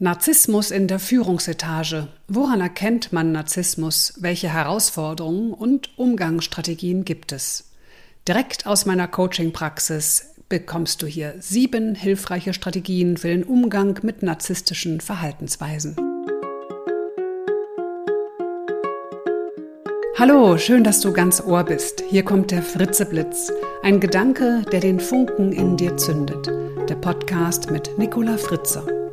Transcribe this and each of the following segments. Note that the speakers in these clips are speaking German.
Narzissmus in der Führungsetage. Woran erkennt man Narzissmus? Welche Herausforderungen und Umgangsstrategien gibt es? Direkt aus meiner Coaching-Praxis bekommst du hier sieben hilfreiche Strategien für den Umgang mit narzisstischen Verhaltensweisen. Hallo, schön, dass du ganz Ohr bist. Hier kommt der Fritzeblitz, ein Gedanke, der den Funken in dir zündet. Der Podcast mit Nicola Fritze.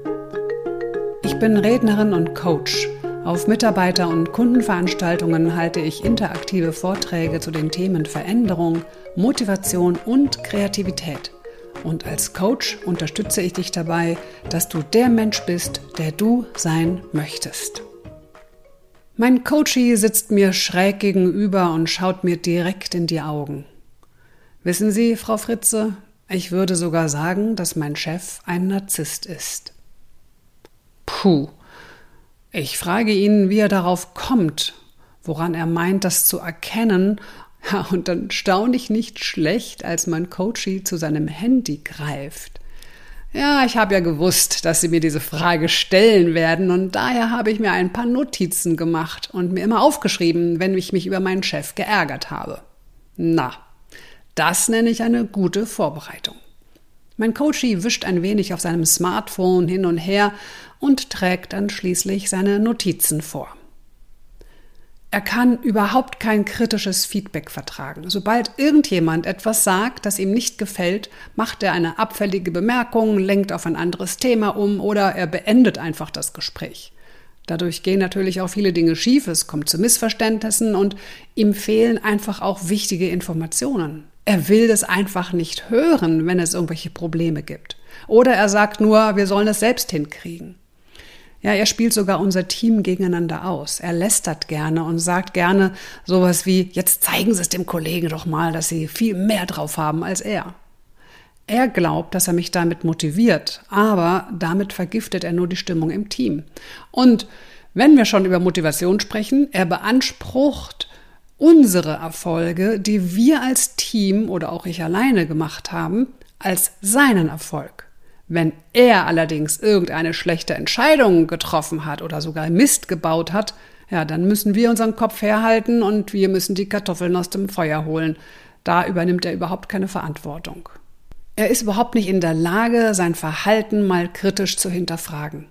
Ich bin Rednerin und Coach. Auf Mitarbeiter- und Kundenveranstaltungen halte ich interaktive Vorträge zu den Themen Veränderung, Motivation und Kreativität. Und als Coach unterstütze ich dich dabei, dass du der Mensch bist, der du sein möchtest. Mein Coachie sitzt mir schräg gegenüber und schaut mir direkt in die Augen. Wissen Sie, Frau Fritze, ich würde sogar sagen, dass mein Chef ein Narzisst ist. Puh. Ich frage ihn, wie er darauf kommt, woran er meint, das zu erkennen. Ja, und dann staune ich nicht schlecht, als mein Coachie zu seinem Handy greift. Ja, ich habe ja gewusst, dass Sie mir diese Frage stellen werden und daher habe ich mir ein paar Notizen gemacht und mir immer aufgeschrieben, wenn ich mich über meinen Chef geärgert habe. Na, das nenne ich eine gute Vorbereitung. Mein Coachie wischt ein wenig auf seinem Smartphone hin und her und trägt dann schließlich seine Notizen vor. Er kann überhaupt kein kritisches Feedback vertragen. Sobald irgendjemand etwas sagt, das ihm nicht gefällt, macht er eine abfällige Bemerkung, lenkt auf ein anderes Thema um oder er beendet einfach das Gespräch. Dadurch gehen natürlich auch viele Dinge schief, es kommt zu Missverständnissen und ihm fehlen einfach auch wichtige Informationen. Er will das einfach nicht hören, wenn es irgendwelche Probleme gibt. Oder er sagt nur, wir sollen es selbst hinkriegen. Ja, er spielt sogar unser Team gegeneinander aus. Er lästert gerne und sagt gerne sowas wie, jetzt zeigen Sie es dem Kollegen doch mal, dass Sie viel mehr drauf haben als er. Er glaubt, dass er mich damit motiviert, aber damit vergiftet er nur die Stimmung im Team. Und wenn wir schon über Motivation sprechen, er beansprucht unsere Erfolge, die wir als Team oder auch ich alleine gemacht haben, als seinen Erfolg. Wenn er allerdings irgendeine schlechte Entscheidung getroffen hat oder sogar Mist gebaut hat, ja, dann müssen wir unseren Kopf herhalten und wir müssen die Kartoffeln aus dem Feuer holen. Da übernimmt er überhaupt keine Verantwortung. Er ist überhaupt nicht in der Lage, sein Verhalten mal kritisch zu hinterfragen.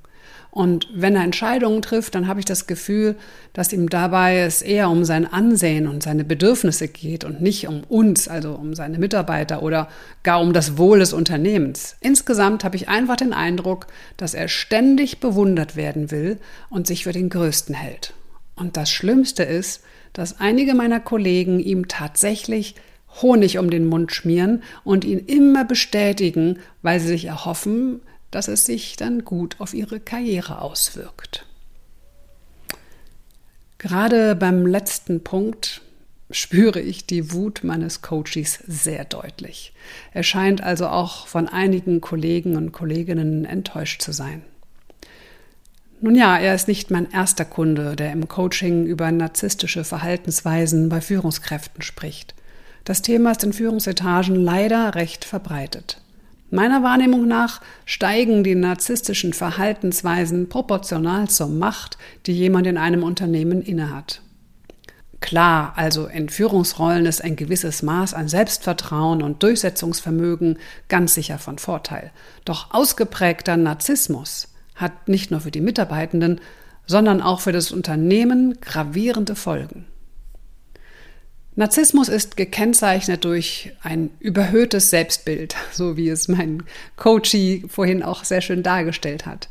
Und wenn er Entscheidungen trifft, dann habe ich das Gefühl, dass ihm dabei es eher um sein Ansehen und seine Bedürfnisse geht und nicht um uns, also um seine Mitarbeiter oder gar um das Wohl des Unternehmens. Insgesamt habe ich einfach den Eindruck, dass er ständig bewundert werden will und sich für den Größten hält. Und das Schlimmste ist, dass einige meiner Kollegen ihm tatsächlich Honig um den Mund schmieren und ihn immer bestätigen, weil sie sich erhoffen, dass es sich dann gut auf ihre Karriere auswirkt. Gerade beim letzten Punkt spüre ich die Wut meines Coaches sehr deutlich. Er scheint also auch von einigen Kollegen und Kolleginnen enttäuscht zu sein. Nun ja, er ist nicht mein erster Kunde, der im Coaching über narzisstische Verhaltensweisen bei Führungskräften spricht. Das Thema ist in Führungsetagen leider recht verbreitet. Meiner Wahrnehmung nach steigen die narzisstischen Verhaltensweisen proportional zur Macht, die jemand in einem Unternehmen innehat. Klar, also in Führungsrollen ist ein gewisses Maß an Selbstvertrauen und Durchsetzungsvermögen ganz sicher von Vorteil. Doch ausgeprägter Narzissmus hat nicht nur für die Mitarbeitenden, sondern auch für das Unternehmen gravierende Folgen. Narzissmus ist gekennzeichnet durch ein überhöhtes Selbstbild, so wie es mein Coachie vorhin auch sehr schön dargestellt hat.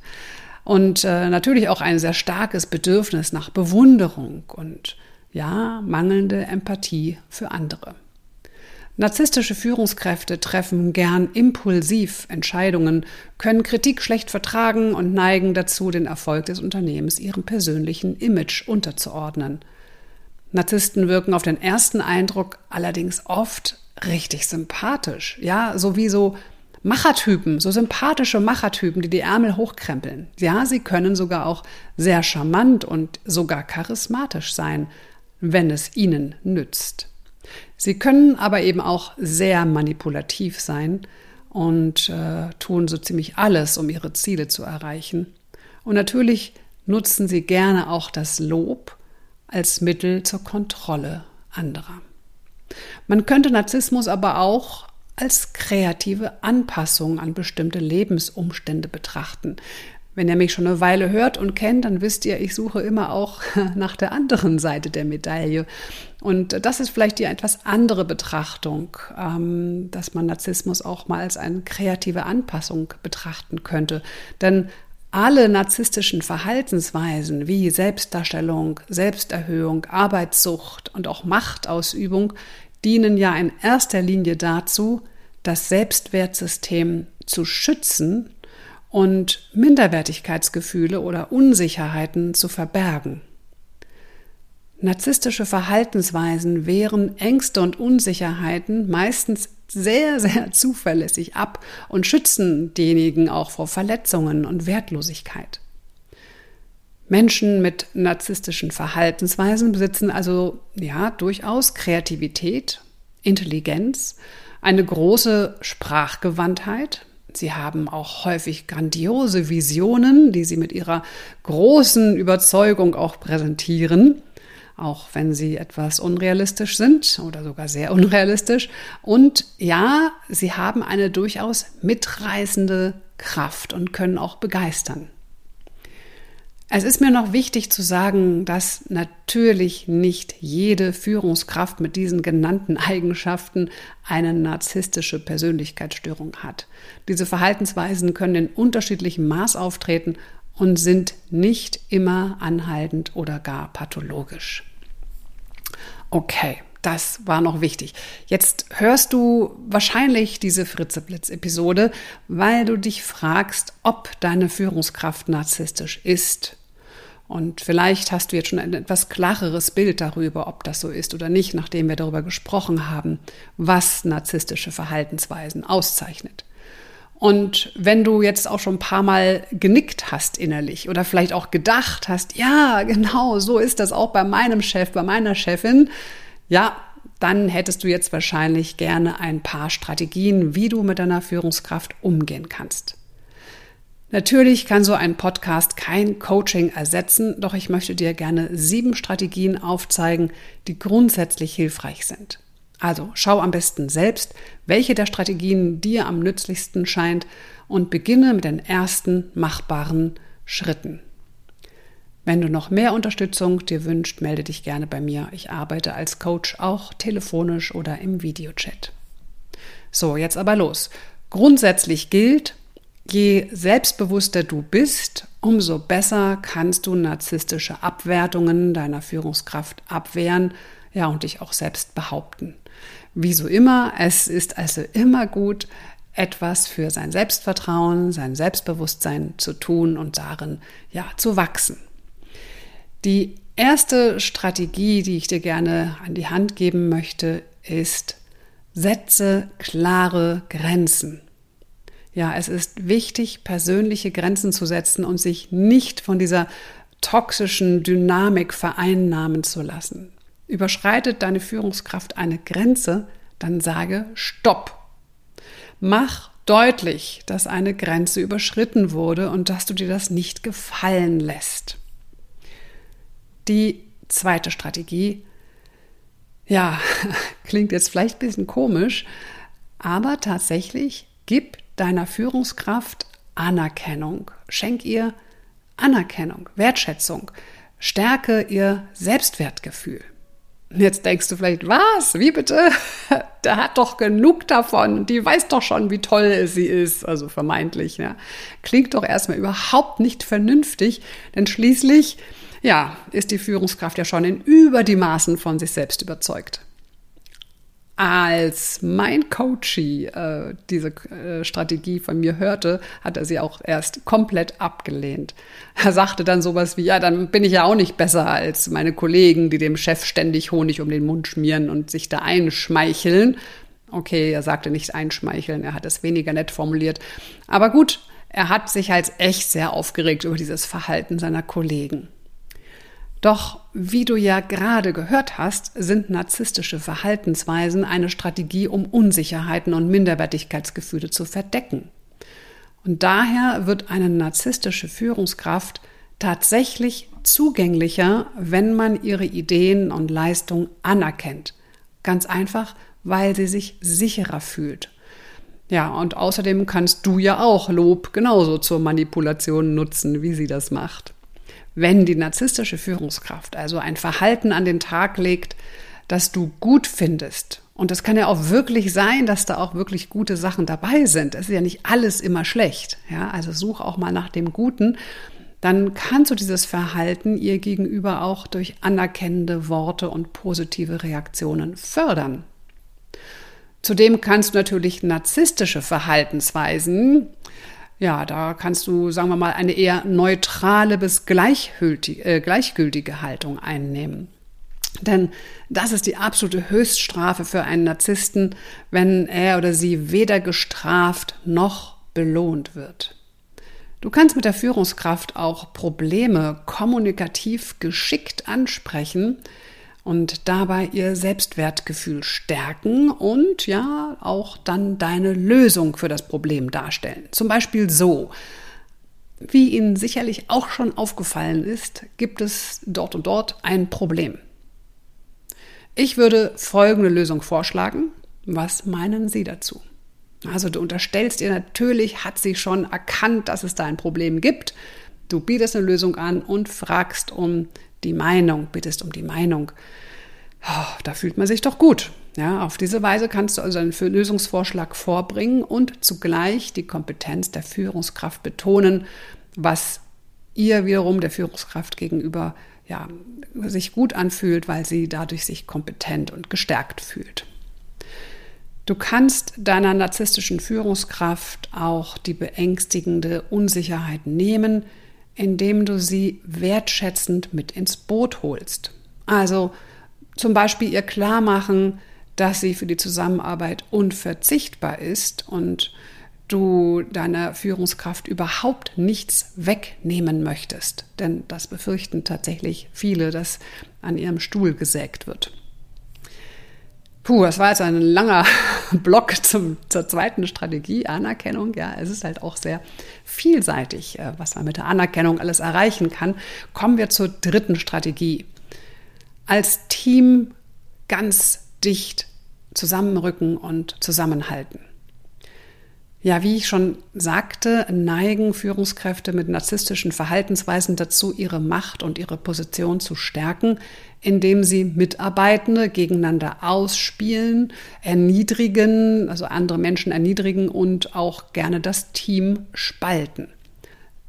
Und äh, natürlich auch ein sehr starkes Bedürfnis nach Bewunderung und ja, mangelnde Empathie für andere. Narzisstische Führungskräfte treffen gern impulsiv Entscheidungen, können Kritik schlecht vertragen und neigen dazu, den Erfolg des Unternehmens ihrem persönlichen Image unterzuordnen. Narzissten wirken auf den ersten Eindruck allerdings oft richtig sympathisch. Ja, so wie so Machertypen, so sympathische Machertypen, die die Ärmel hochkrempeln. Ja, sie können sogar auch sehr charmant und sogar charismatisch sein, wenn es ihnen nützt. Sie können aber eben auch sehr manipulativ sein und äh, tun so ziemlich alles, um ihre Ziele zu erreichen. Und natürlich nutzen sie gerne auch das Lob als Mittel zur Kontrolle anderer. Man könnte Narzissmus aber auch als kreative Anpassung an bestimmte Lebensumstände betrachten. Wenn ihr mich schon eine Weile hört und kennt, dann wisst ihr, ich suche immer auch nach der anderen Seite der Medaille. Und das ist vielleicht die etwas andere Betrachtung, ähm, dass man Narzissmus auch mal als eine kreative Anpassung betrachten könnte. Denn alle narzisstischen Verhaltensweisen wie Selbstdarstellung, Selbsterhöhung, Arbeitssucht und auch Machtausübung dienen ja in erster Linie dazu, das Selbstwertsystem zu schützen und Minderwertigkeitsgefühle oder Unsicherheiten zu verbergen. Narzisstische Verhaltensweisen wehren Ängste und Unsicherheiten meistens sehr, sehr zuverlässig ab und schützen diejenigen auch vor Verletzungen und Wertlosigkeit. Menschen mit narzisstischen Verhaltensweisen besitzen also ja durchaus Kreativität, Intelligenz, eine große Sprachgewandtheit. Sie haben auch häufig grandiose Visionen, die sie mit ihrer großen Überzeugung auch präsentieren auch wenn sie etwas unrealistisch sind oder sogar sehr unrealistisch. Und ja, sie haben eine durchaus mitreißende Kraft und können auch begeistern. Es ist mir noch wichtig zu sagen, dass natürlich nicht jede Führungskraft mit diesen genannten Eigenschaften eine narzisstische Persönlichkeitsstörung hat. Diese Verhaltensweisen können in unterschiedlichem Maß auftreten und sind nicht immer anhaltend oder gar pathologisch. Okay, das war noch wichtig. Jetzt hörst du wahrscheinlich diese Fritzeblitz-Episode, weil du dich fragst, ob deine Führungskraft narzisstisch ist. Und vielleicht hast du jetzt schon ein etwas klareres Bild darüber, ob das so ist oder nicht, nachdem wir darüber gesprochen haben, was narzisstische Verhaltensweisen auszeichnet. Und wenn du jetzt auch schon ein paar Mal genickt hast innerlich oder vielleicht auch gedacht hast, ja, genau, so ist das auch bei meinem Chef, bei meiner Chefin, ja, dann hättest du jetzt wahrscheinlich gerne ein paar Strategien, wie du mit deiner Führungskraft umgehen kannst. Natürlich kann so ein Podcast kein Coaching ersetzen, doch ich möchte dir gerne sieben Strategien aufzeigen, die grundsätzlich hilfreich sind. Also schau am besten selbst, welche der Strategien dir am nützlichsten scheint und beginne mit den ersten machbaren Schritten. Wenn du noch mehr Unterstützung dir wünscht, melde dich gerne bei mir. Ich arbeite als Coach auch telefonisch oder im Videochat. So, jetzt aber los. Grundsätzlich gilt, je selbstbewusster du bist, umso besser kannst du narzisstische Abwertungen deiner Führungskraft abwehren, ja, und dich auch selbst behaupten. Wie so immer, es ist also immer gut, etwas für sein Selbstvertrauen, sein Selbstbewusstsein zu tun und darin ja zu wachsen. Die erste Strategie, die ich dir gerne an die Hand geben möchte, ist setze klare Grenzen. Ja, es ist wichtig, persönliche Grenzen zu setzen und sich nicht von dieser toxischen Dynamik vereinnahmen zu lassen. Überschreitet deine Führungskraft eine Grenze, dann sage Stopp. Mach deutlich, dass eine Grenze überschritten wurde und dass du dir das nicht gefallen lässt. Die zweite Strategie, ja, klingt jetzt vielleicht ein bisschen komisch, aber tatsächlich gib deiner Führungskraft Anerkennung. Schenk ihr Anerkennung, Wertschätzung. Stärke ihr Selbstwertgefühl. Jetzt denkst du vielleicht, was? Wie bitte? Der hat doch genug davon. Die weiß doch schon, wie toll sie ist. Also vermeintlich. Ja. Klingt doch erstmal überhaupt nicht vernünftig, denn schließlich, ja, ist die Führungskraft ja schon in über die Maßen von sich selbst überzeugt. Als mein Coachie äh, diese äh, Strategie von mir hörte, hat er sie auch erst komplett abgelehnt. Er sagte dann sowas wie, ja, dann bin ich ja auch nicht besser als meine Kollegen, die dem Chef ständig Honig um den Mund schmieren und sich da einschmeicheln. Okay, er sagte nicht einschmeicheln, er hat es weniger nett formuliert. Aber gut, er hat sich als echt sehr aufgeregt über dieses Verhalten seiner Kollegen. Doch wie du ja gerade gehört hast, sind narzisstische Verhaltensweisen eine Strategie, um Unsicherheiten und Minderwertigkeitsgefühle zu verdecken. Und daher wird eine narzisstische Führungskraft tatsächlich zugänglicher, wenn man ihre Ideen und Leistungen anerkennt. Ganz einfach, weil sie sich sicherer fühlt. Ja, und außerdem kannst du ja auch Lob genauso zur Manipulation nutzen, wie sie das macht. Wenn die narzisstische Führungskraft also ein Verhalten an den Tag legt, das du gut findest, und es kann ja auch wirklich sein, dass da auch wirklich gute Sachen dabei sind. Es ist ja nicht alles immer schlecht. Ja, also such auch mal nach dem Guten. Dann kannst du dieses Verhalten ihr gegenüber auch durch anerkennende Worte und positive Reaktionen fördern. Zudem kannst du natürlich narzisstische Verhaltensweisen, ja, da kannst du, sagen wir mal, eine eher neutrale bis äh, gleichgültige Haltung einnehmen. Denn das ist die absolute Höchststrafe für einen Narzissten, wenn er oder sie weder gestraft noch belohnt wird. Du kannst mit der Führungskraft auch Probleme kommunikativ geschickt ansprechen und dabei ihr Selbstwertgefühl stärken und ja auch dann deine Lösung für das Problem darstellen. Zum Beispiel so. Wie Ihnen sicherlich auch schon aufgefallen ist, gibt es dort und dort ein Problem. Ich würde folgende Lösung vorschlagen. Was meinen Sie dazu? Also du unterstellst ihr natürlich, hat sie schon erkannt, dass es da ein Problem gibt. Du bietest eine Lösung an und fragst um die Meinung, bittest um die Meinung. Oh, da fühlt man sich doch gut. Ja, auf diese Weise kannst du also einen Lösungsvorschlag vorbringen und zugleich die Kompetenz der Führungskraft betonen, was ihr wiederum der Führungskraft gegenüber ja, sich gut anfühlt, weil sie dadurch sich kompetent und gestärkt fühlt. Du kannst deiner narzisstischen Führungskraft auch die beängstigende Unsicherheit nehmen, indem du sie wertschätzend mit ins Boot holst. Also zum Beispiel ihr klar machen, dass sie für die Zusammenarbeit unverzichtbar ist und du deiner Führungskraft überhaupt nichts wegnehmen möchtest. Denn das befürchten tatsächlich viele, dass an ihrem Stuhl gesägt wird. Puh, das war jetzt ein langer Block zum, zur zweiten Strategie, Anerkennung. Ja, es ist halt auch sehr vielseitig, äh, was man mit der Anerkennung alles erreichen kann. Kommen wir zur dritten Strategie. Als Team ganz dicht zusammenrücken und zusammenhalten. Ja, wie ich schon sagte, neigen Führungskräfte mit narzisstischen Verhaltensweisen dazu, ihre Macht und ihre Position zu stärken, indem sie Mitarbeitende gegeneinander ausspielen, erniedrigen, also andere Menschen erniedrigen und auch gerne das Team spalten.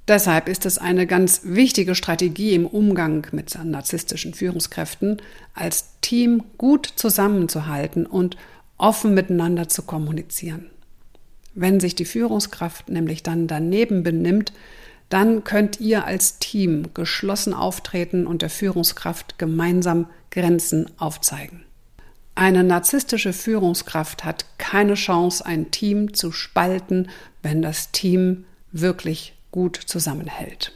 Deshalb ist es eine ganz wichtige Strategie im Umgang mit narzisstischen Führungskräften, als Team gut zusammenzuhalten und offen miteinander zu kommunizieren. Wenn sich die Führungskraft nämlich dann daneben benimmt, dann könnt ihr als Team geschlossen auftreten und der Führungskraft gemeinsam Grenzen aufzeigen. Eine narzisstische Führungskraft hat keine Chance, ein Team zu spalten, wenn das Team wirklich gut zusammenhält.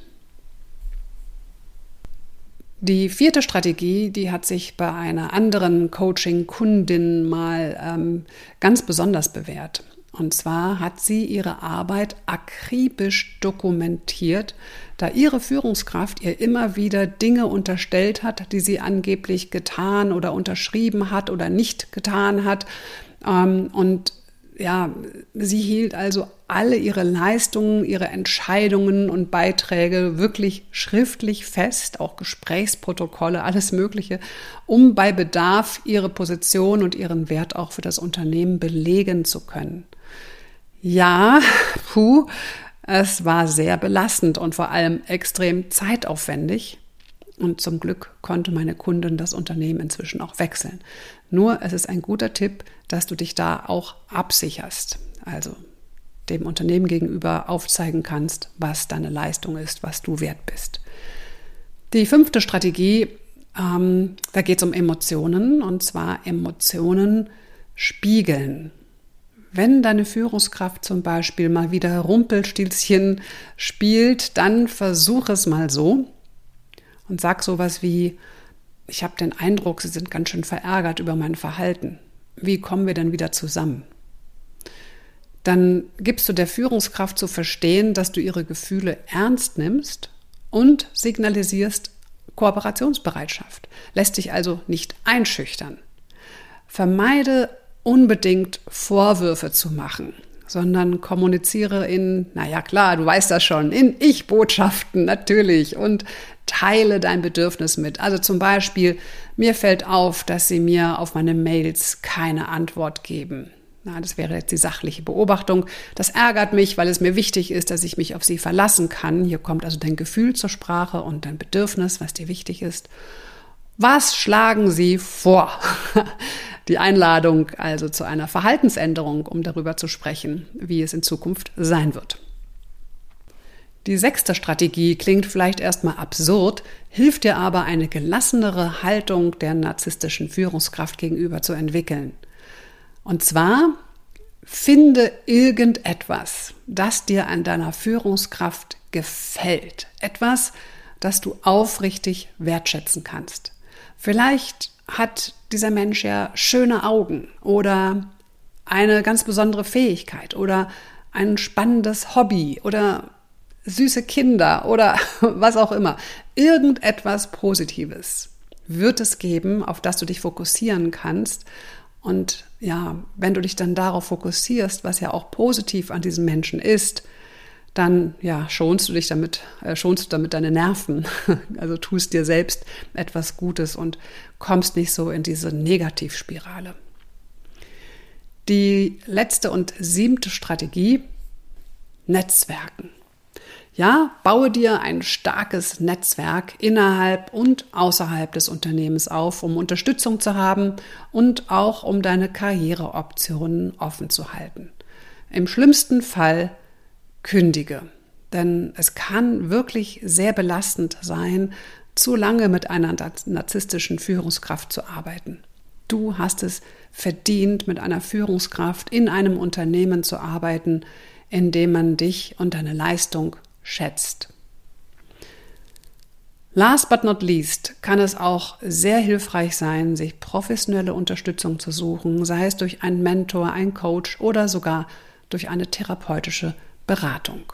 Die vierte Strategie, die hat sich bei einer anderen Coaching-Kundin mal ähm, ganz besonders bewährt. Und zwar hat sie ihre Arbeit akribisch dokumentiert, da ihre Führungskraft ihr immer wieder Dinge unterstellt hat, die sie angeblich getan oder unterschrieben hat oder nicht getan hat. Ähm, und ja, sie hielt also alle ihre Leistungen, ihre Entscheidungen und Beiträge wirklich schriftlich fest, auch Gesprächsprotokolle, alles Mögliche, um bei Bedarf ihre Position und ihren Wert auch für das Unternehmen belegen zu können. Ja, puh, es war sehr belastend und vor allem extrem zeitaufwendig. Und zum Glück konnte meine Kundin das Unternehmen inzwischen auch wechseln. Nur es ist ein guter Tipp, dass du dich da auch absicherst. Also dem Unternehmen gegenüber aufzeigen kannst, was deine Leistung ist, was du wert bist. Die fünfte Strategie, ähm, da geht es um Emotionen und zwar Emotionen spiegeln. Wenn deine Führungskraft zum Beispiel mal wieder Rumpelstilzchen spielt, dann versuch es mal so und sag sowas wie, ich habe den Eindruck, Sie sind ganz schön verärgert über mein Verhalten. Wie kommen wir denn wieder zusammen? dann gibst du der Führungskraft zu verstehen, dass du ihre Gefühle ernst nimmst und signalisierst Kooperationsbereitschaft, lässt dich also nicht einschüchtern. Vermeide unbedingt Vorwürfe zu machen, sondern kommuniziere in, naja klar, du weißt das schon, in Ich-Botschaften natürlich und teile dein Bedürfnis mit. Also zum Beispiel, mir fällt auf, dass sie mir auf meine Mails keine Antwort geben. Na, das wäre jetzt die sachliche Beobachtung. Das ärgert mich, weil es mir wichtig ist, dass ich mich auf sie verlassen kann. Hier kommt also dein Gefühl zur Sprache und dein Bedürfnis, was dir wichtig ist. Was schlagen Sie vor? Die Einladung also zu einer Verhaltensänderung, um darüber zu sprechen, wie es in Zukunft sein wird. Die sechste Strategie klingt vielleicht erstmal absurd, hilft dir aber, eine gelassenere Haltung der narzisstischen Führungskraft gegenüber zu entwickeln. Und zwar finde irgendetwas, das dir an deiner Führungskraft gefällt. Etwas, das du aufrichtig wertschätzen kannst. Vielleicht hat dieser Mensch ja schöne Augen oder eine ganz besondere Fähigkeit oder ein spannendes Hobby oder süße Kinder oder was auch immer. Irgendetwas Positives wird es geben, auf das du dich fokussieren kannst und ja, wenn du dich dann darauf fokussierst, was ja auch positiv an diesem Menschen ist, dann ja, schonst du dich damit, äh, schonst du damit deine Nerven. Also tust dir selbst etwas Gutes und kommst nicht so in diese Negativspirale. Die letzte und siebte Strategie, Netzwerken. Ja, baue dir ein starkes Netzwerk innerhalb und außerhalb des Unternehmens auf, um Unterstützung zu haben und auch um deine Karriereoptionen offen zu halten. Im schlimmsten Fall kündige, denn es kann wirklich sehr belastend sein, zu lange mit einer narzisstischen Führungskraft zu arbeiten. Du hast es verdient, mit einer Führungskraft in einem Unternehmen zu arbeiten, in dem man dich und deine Leistung schätzt. Last but not least kann es auch sehr hilfreich sein, sich professionelle Unterstützung zu suchen, sei es durch einen Mentor, einen Coach oder sogar durch eine therapeutische Beratung.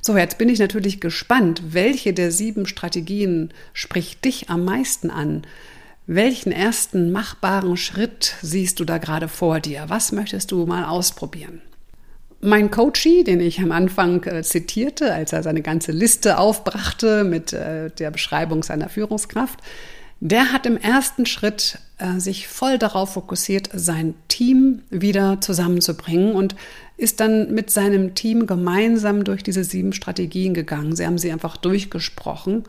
So, jetzt bin ich natürlich gespannt, welche der sieben Strategien spricht dich am meisten an? Welchen ersten machbaren Schritt siehst du da gerade vor dir? Was möchtest du mal ausprobieren? Mein Coachie, den ich am Anfang äh, zitierte, als er seine ganze Liste aufbrachte mit äh, der Beschreibung seiner Führungskraft, der hat im ersten Schritt äh, sich voll darauf fokussiert, sein Team wieder zusammenzubringen und ist dann mit seinem Team gemeinsam durch diese sieben Strategien gegangen. Sie haben sie einfach durchgesprochen.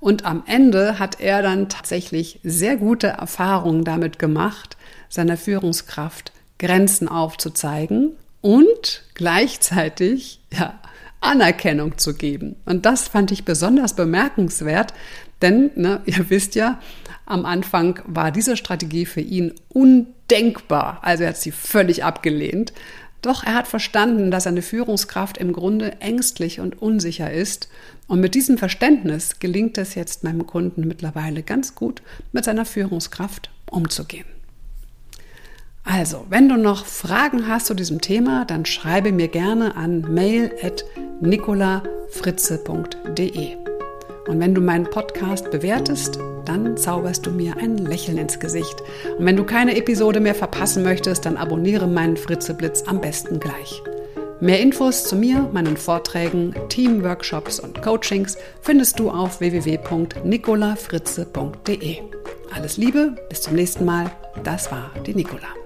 Und am Ende hat er dann tatsächlich sehr gute Erfahrungen damit gemacht, seiner Führungskraft Grenzen aufzuzeigen und gleichzeitig ja, Anerkennung zu geben. Und das fand ich besonders bemerkenswert, denn ne, ihr wisst ja, am Anfang war diese Strategie für ihn undenkbar. Also er hat sie völlig abgelehnt. Doch er hat verstanden, dass eine Führungskraft im Grunde ängstlich und unsicher ist. Und mit diesem Verständnis gelingt es jetzt meinem Kunden mittlerweile ganz gut, mit seiner Führungskraft umzugehen. Also, wenn du noch Fragen hast zu diesem Thema, dann schreibe mir gerne an mail.nicolafritze.de. Und wenn du meinen Podcast bewertest, dann zauberst du mir ein Lächeln ins Gesicht. Und wenn du keine Episode mehr verpassen möchtest, dann abonniere meinen Fritzeblitz am besten gleich. Mehr Infos zu mir, meinen Vorträgen, Teamworkshops und Coachings findest du auf www.nicolafritze.de. Alles Liebe, bis zum nächsten Mal. Das war die Nicola.